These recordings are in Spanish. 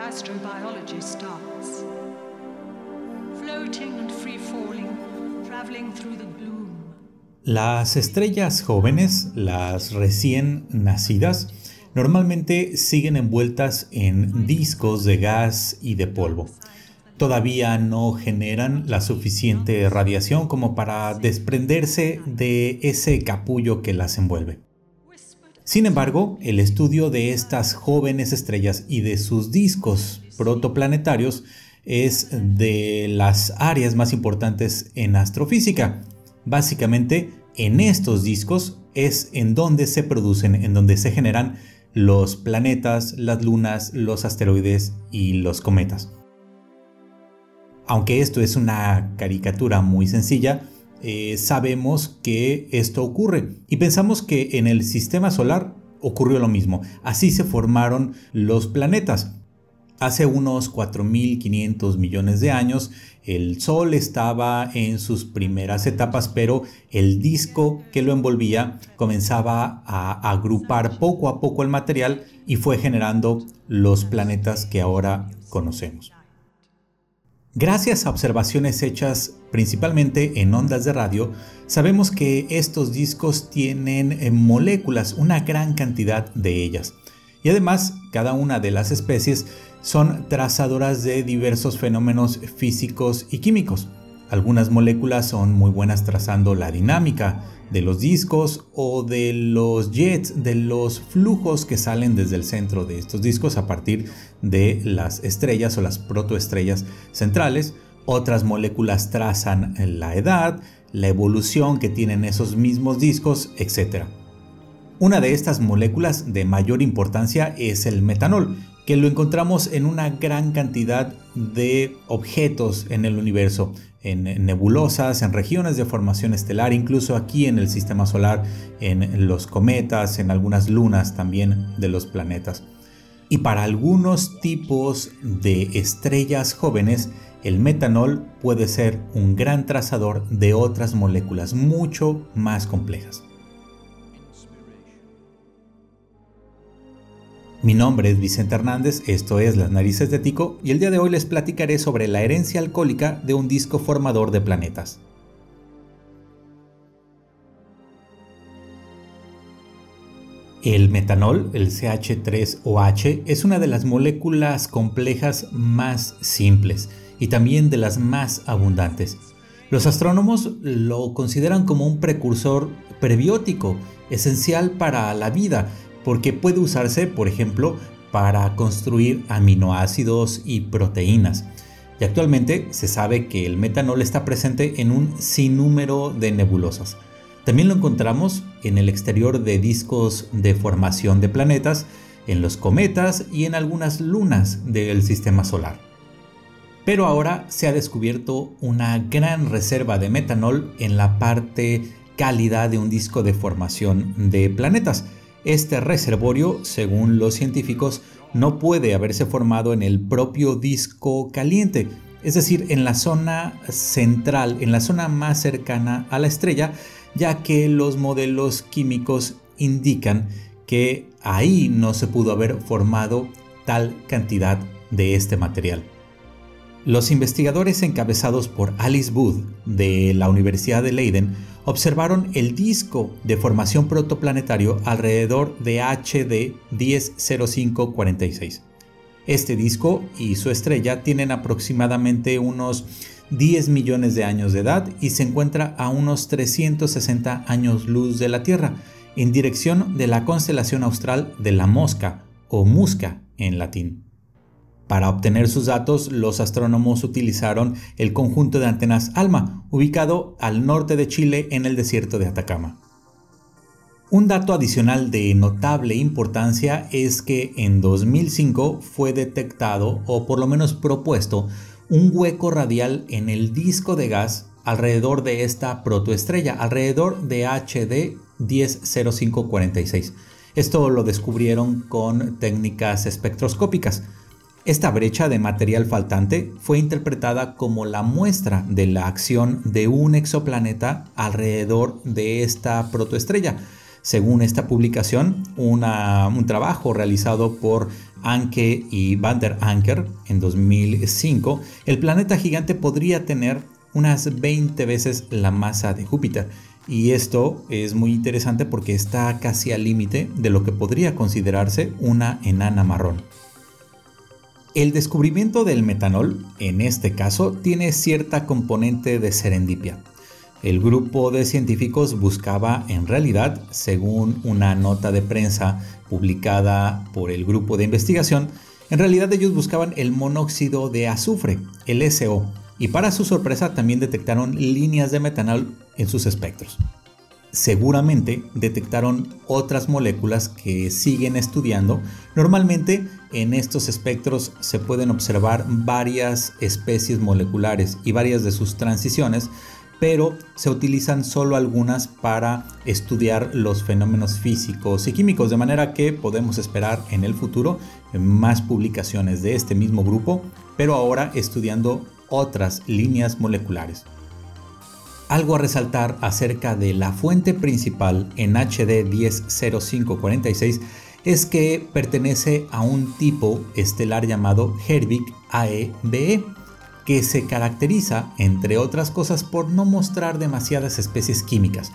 astrobiology starts. Floating free falling, traveling through the. Las estrellas jóvenes, las recién nacidas, normalmente siguen envueltas en discos de gas y de polvo. Todavía no generan la suficiente radiación como para desprenderse de ese capullo que las envuelve. Sin embargo, el estudio de estas jóvenes estrellas y de sus discos protoplanetarios es de las áreas más importantes en astrofísica. Básicamente, en estos discos es en donde se producen, en donde se generan los planetas, las lunas, los asteroides y los cometas. Aunque esto es una caricatura muy sencilla, eh, sabemos que esto ocurre y pensamos que en el sistema solar ocurrió lo mismo. Así se formaron los planetas. Hace unos 4.500 millones de años, el Sol estaba en sus primeras etapas, pero el disco que lo envolvía comenzaba a agrupar poco a poco el material y fue generando los planetas que ahora conocemos. Gracias a observaciones hechas principalmente en ondas de radio, sabemos que estos discos tienen eh, moléculas, una gran cantidad de ellas. Y además, cada una de las especies son trazadoras de diversos fenómenos físicos y químicos. Algunas moléculas son muy buenas trazando la dinámica de los discos o de los jets, de los flujos que salen desde el centro de estos discos a partir de las estrellas o las protoestrellas centrales. Otras moléculas trazan la edad, la evolución que tienen esos mismos discos, etc. Una de estas moléculas de mayor importancia es el metanol, que lo encontramos en una gran cantidad de objetos en el universo, en nebulosas, en regiones de formación estelar, incluso aquí en el sistema solar, en los cometas, en algunas lunas también de los planetas. Y para algunos tipos de estrellas jóvenes, el metanol puede ser un gran trazador de otras moléculas mucho más complejas. Mi nombre es Vicente Hernández, esto es Las Narices de Tico y el día de hoy les platicaré sobre la herencia alcohólica de un disco formador de planetas. El metanol, el CH3OH, es una de las moléculas complejas más simples y también de las más abundantes. Los astrónomos lo consideran como un precursor prebiótico, esencial para la vida, porque puede usarse, por ejemplo, para construir aminoácidos y proteínas. Y actualmente se sabe que el metanol está presente en un sinnúmero de nebulosas. También lo encontramos en el exterior de discos de formación de planetas, en los cometas y en algunas lunas del sistema solar. Pero ahora se ha descubierto una gran reserva de metanol en la parte cálida de un disco de formación de planetas. Este reservorio, según los científicos, no puede haberse formado en el propio disco caliente, es decir, en la zona central, en la zona más cercana a la estrella, ya que los modelos químicos indican que ahí no se pudo haber formado tal cantidad de este material. Los investigadores encabezados por Alice Booth de la Universidad de Leiden observaron el disco de formación protoplanetario alrededor de HD 100546. Este disco y su estrella tienen aproximadamente unos 10 millones de años de edad y se encuentra a unos 360 años luz de la Tierra, en dirección de la constelación austral de la Mosca o Musca en latín. Para obtener sus datos, los astrónomos utilizaron el conjunto de antenas ALMA, ubicado al norte de Chile en el desierto de Atacama. Un dato adicional de notable importancia es que en 2005 fue detectado, o por lo menos propuesto, un hueco radial en el disco de gas alrededor de esta protoestrella, alrededor de HD 100546. Esto lo descubrieron con técnicas espectroscópicas. Esta brecha de material faltante fue interpretada como la muestra de la acción de un exoplaneta alrededor de esta protoestrella. Según esta publicación, un trabajo realizado por Anke y Van der Anker en 2005, el planeta gigante podría tener unas 20 veces la masa de Júpiter. Y esto es muy interesante porque está casi al límite de lo que podría considerarse una enana marrón. El descubrimiento del metanol, en este caso, tiene cierta componente de serendipia. El grupo de científicos buscaba en realidad, según una nota de prensa publicada por el grupo de investigación, en realidad ellos buscaban el monóxido de azufre, el SO, y para su sorpresa también detectaron líneas de metanol en sus espectros seguramente detectaron otras moléculas que siguen estudiando. Normalmente en estos espectros se pueden observar varias especies moleculares y varias de sus transiciones, pero se utilizan solo algunas para estudiar los fenómenos físicos y químicos, de manera que podemos esperar en el futuro más publicaciones de este mismo grupo, pero ahora estudiando otras líneas moleculares. Algo a resaltar acerca de la fuente principal en HD 100546 es que pertenece a un tipo estelar llamado Herbig AEBE, que se caracteriza, entre otras cosas, por no mostrar demasiadas especies químicas,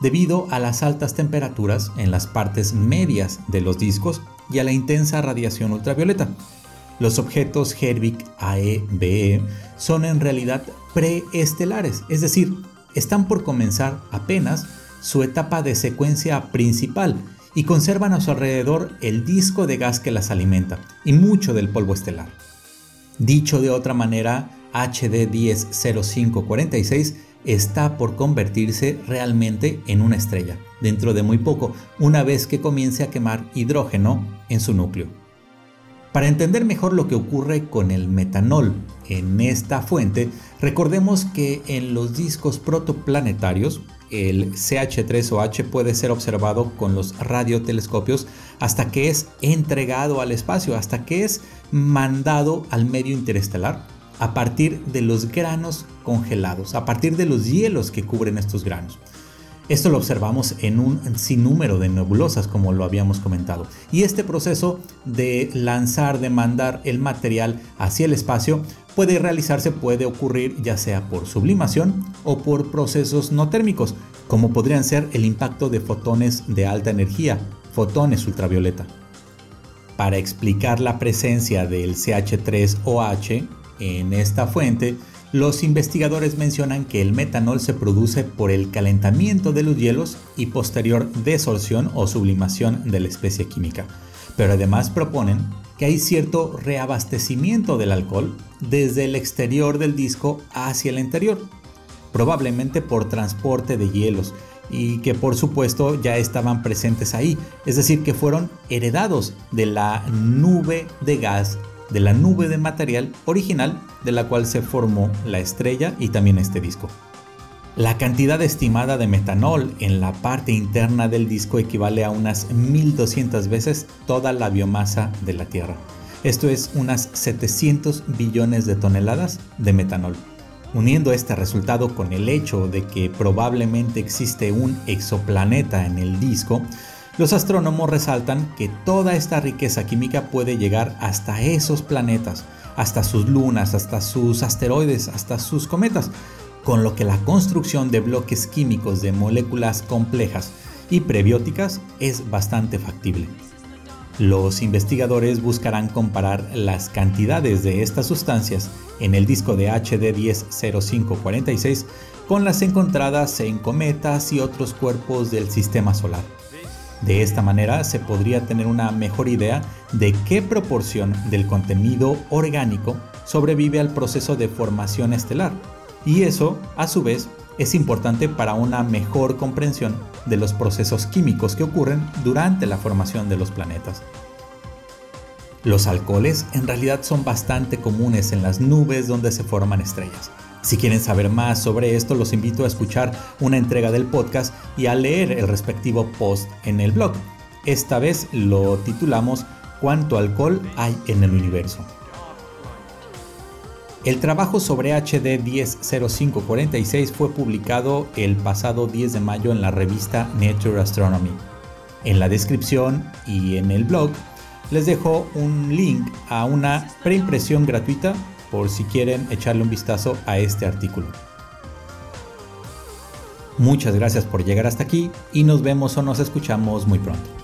debido a las altas temperaturas en las partes medias de los discos y a la intensa radiación ultravioleta. Los objetos Herbig AEBE son en realidad preestelares, es decir, están por comenzar apenas su etapa de secuencia principal y conservan a su alrededor el disco de gas que las alimenta y mucho del polvo estelar. Dicho de otra manera, HD 100546 está por convertirse realmente en una estrella, dentro de muy poco, una vez que comience a quemar hidrógeno en su núcleo. Para entender mejor lo que ocurre con el metanol en esta fuente, recordemos que en los discos protoplanetarios, el CH3OH puede ser observado con los radiotelescopios hasta que es entregado al espacio, hasta que es mandado al medio interestelar a partir de los granos congelados, a partir de los hielos que cubren estos granos. Esto lo observamos en un sinnúmero de nebulosas, como lo habíamos comentado. Y este proceso de lanzar, de mandar el material hacia el espacio, puede realizarse, puede ocurrir ya sea por sublimación o por procesos no térmicos, como podrían ser el impacto de fotones de alta energía, fotones ultravioleta. Para explicar la presencia del CH3OH en esta fuente, los investigadores mencionan que el metanol se produce por el calentamiento de los hielos y posterior desorción o sublimación de la especie química, pero además proponen que hay cierto reabastecimiento del alcohol desde el exterior del disco hacia el interior, probablemente por transporte de hielos y que por supuesto ya estaban presentes ahí, es decir, que fueron heredados de la nube de gas de la nube de material original de la cual se formó la estrella y también este disco. La cantidad estimada de metanol en la parte interna del disco equivale a unas 1200 veces toda la biomasa de la Tierra. Esto es unas 700 billones de toneladas de metanol. Uniendo este resultado con el hecho de que probablemente existe un exoplaneta en el disco, los astrónomos resaltan que toda esta riqueza química puede llegar hasta esos planetas, hasta sus lunas, hasta sus asteroides, hasta sus cometas, con lo que la construcción de bloques químicos de moléculas complejas y prebióticas es bastante factible. Los investigadores buscarán comparar las cantidades de estas sustancias en el disco de HD 100546 con las encontradas en cometas y otros cuerpos del sistema solar. De esta manera se podría tener una mejor idea de qué proporción del contenido orgánico sobrevive al proceso de formación estelar. Y eso, a su vez, es importante para una mejor comprensión de los procesos químicos que ocurren durante la formación de los planetas. Los alcoholes en realidad son bastante comunes en las nubes donde se forman estrellas. Si quieren saber más sobre esto, los invito a escuchar una entrega del podcast y a leer el respectivo post en el blog. Esta vez lo titulamos ¿Cuánto alcohol hay en el universo? El trabajo sobre HD 100546 fue publicado el pasado 10 de mayo en la revista Nature Astronomy. En la descripción y en el blog les dejo un link a una preimpresión gratuita por si quieren echarle un vistazo a este artículo. Muchas gracias por llegar hasta aquí y nos vemos o nos escuchamos muy pronto.